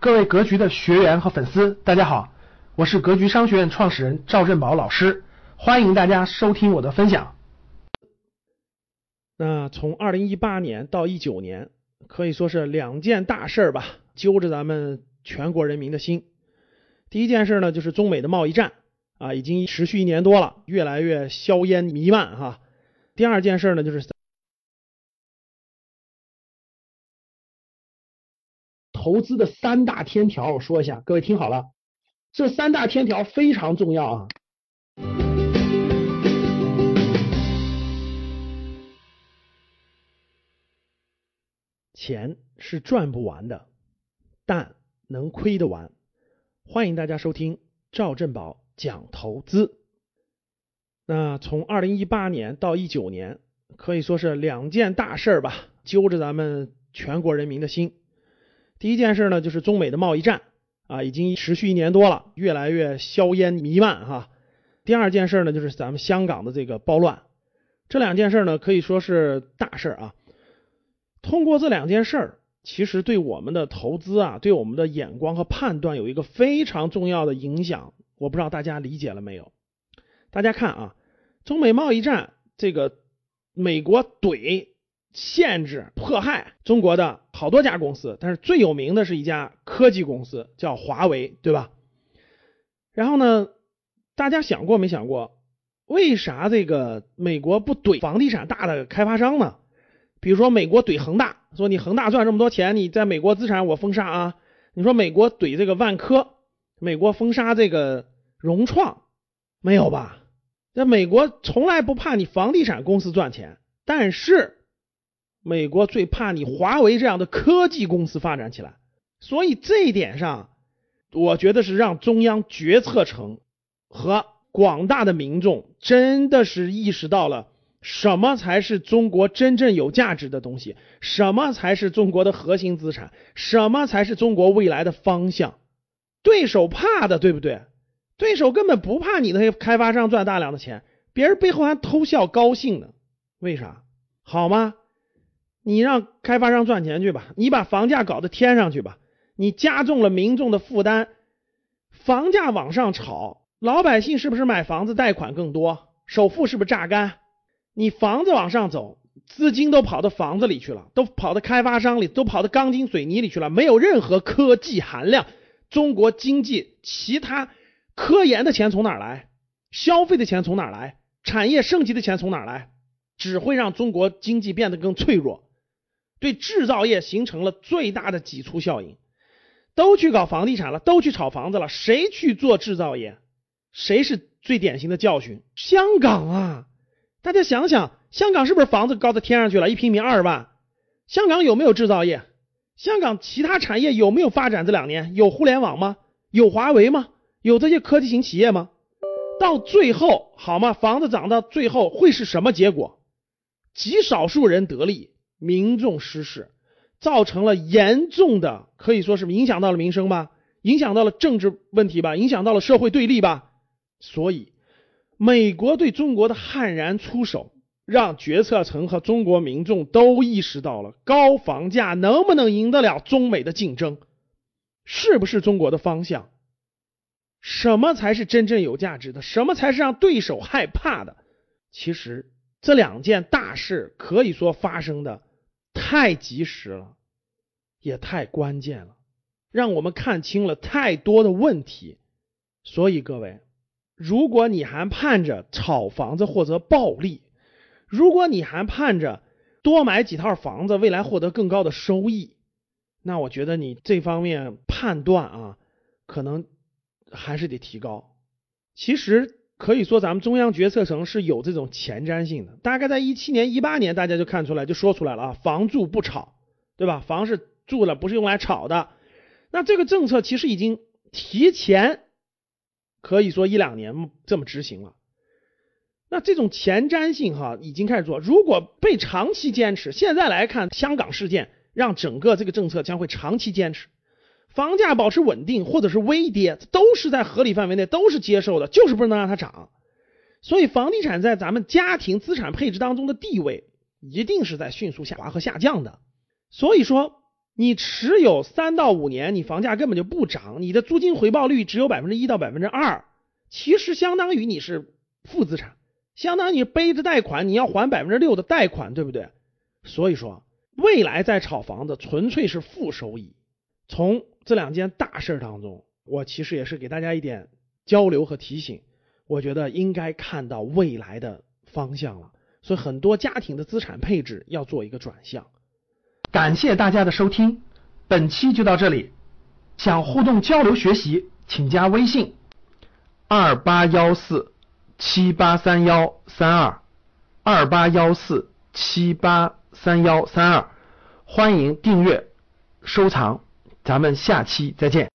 各位格局的学员和粉丝，大家好，我是格局商学院创始人赵振宝老师，欢迎大家收听我的分享。那从二零一八年到一九年，可以说是两件大事儿吧，揪着咱们全国人民的心。第一件事呢，就是中美的贸易战啊，已经持续一年多了，越来越硝烟弥漫哈。第二件事呢，就是。投资的三大天条，我说一下，各位听好了，这三大天条非常重要啊。钱是赚不完的，但能亏得完。欢迎大家收听赵振宝讲投资。那从二零一八年到一九年，可以说是两件大事儿吧，揪着咱们全国人民的心。第一件事呢，就是中美的贸易战啊，已经持续一年多了，越来越硝烟弥漫哈。第二件事呢，就是咱们香港的这个暴乱，这两件事呢可以说是大事啊。通过这两件事儿，其实对我们的投资啊，对我们的眼光和判断有一个非常重要的影响。我不知道大家理解了没有？大家看啊，中美贸易战这个美国怼。限制迫害中国的好多家公司，但是最有名的是一家科技公司，叫华为，对吧？然后呢，大家想过没想过，为啥这个美国不怼房地产大的开发商呢？比如说美国怼恒大，说你恒大赚这么多钱，你在美国资产我封杀啊。你说美国怼这个万科，美国封杀这个融创，没有吧？那美国从来不怕你房地产公司赚钱，但是。美国最怕你华为这样的科技公司发展起来，所以这一点上，我觉得是让中央决策层和广大的民众真的是意识到了什么才是中国真正有价值的东西，什么才是中国的核心资产，什么才是中国未来的方向。对手怕的，对不对？对手根本不怕你那些开发商赚大量的钱，别人背后还偷笑高兴呢。为啥？好吗？你让开发商赚钱去吧，你把房价搞得天上去吧，你加重了民众的负担，房价往上炒，老百姓是不是买房子贷款更多，首付是不是榨干？你房子往上走，资金都跑到房子里去了，都跑到开发商里，都跑到钢筋水泥里去了，没有任何科技含量，中国经济其他科研的钱从哪来？消费的钱从哪来？产业升级的钱从哪来？只会让中国经济变得更脆弱。对制造业形成了最大的挤出效应，都去搞房地产了，都去炒房子了，谁去做制造业？谁是最典型的教训？香港啊！大家想想，香港是不是房子高到天上去了？一平米二十万。香港有没有制造业？香港其他产业有没有发展？这两年有互联网吗？有华为吗？有这些科技型企业吗？到最后，好吗？房子涨到最后会是什么结果？极少数人得利。民众失势，造成了严重的，可以说是影响到了民生吧，影响到了政治问题吧，影响到了社会对立吧。所以，美国对中国的悍然出手，让决策层和中国民众都意识到了高房价能不能赢得了中美的竞争，是不是中国的方向？什么才是真正有价值的？什么才是让对手害怕的？其实这两件大事可以说发生的。太及时了，也太关键了，让我们看清了太多的问题。所以各位，如果你还盼着炒房子获得暴利，如果你还盼着多买几套房子，未来获得更高的收益，那我觉得你这方面判断啊，可能还是得提高。其实。可以说，咱们中央决策层是有这种前瞻性的。大概在一七年、一八年，大家就看出来，就说出来了啊，房住不炒，对吧？房是住了，不是用来炒的。那这个政策其实已经提前，可以说一两年这么执行了。那这种前瞻性哈，已经开始做。如果被长期坚持，现在来看，香港事件让整个这个政策将会长期坚持。房价保持稳定或者是微跌，都是在合理范围内，都是接受的，就是不能让它涨。所以房地产在咱们家庭资产配置当中的地位，一定是在迅速下滑和下降的。所以说，你持有三到五年，你房价根本就不涨，你的租金回报率只有百分之一到百分之二，其实相当于你是负资产，相当于你背着贷款，你要还百分之六的贷款，对不对？所以说，未来在炒房子纯粹是负收益。从这两件大事当中，我其实也是给大家一点交流和提醒。我觉得应该看到未来的方向了，所以很多家庭的资产配置要做一个转向。感谢大家的收听，本期就到这里。想互动交流学习，请加微信二八幺四七八三幺三二二八幺四七八三幺三二，欢迎订阅收藏，咱们下期再见。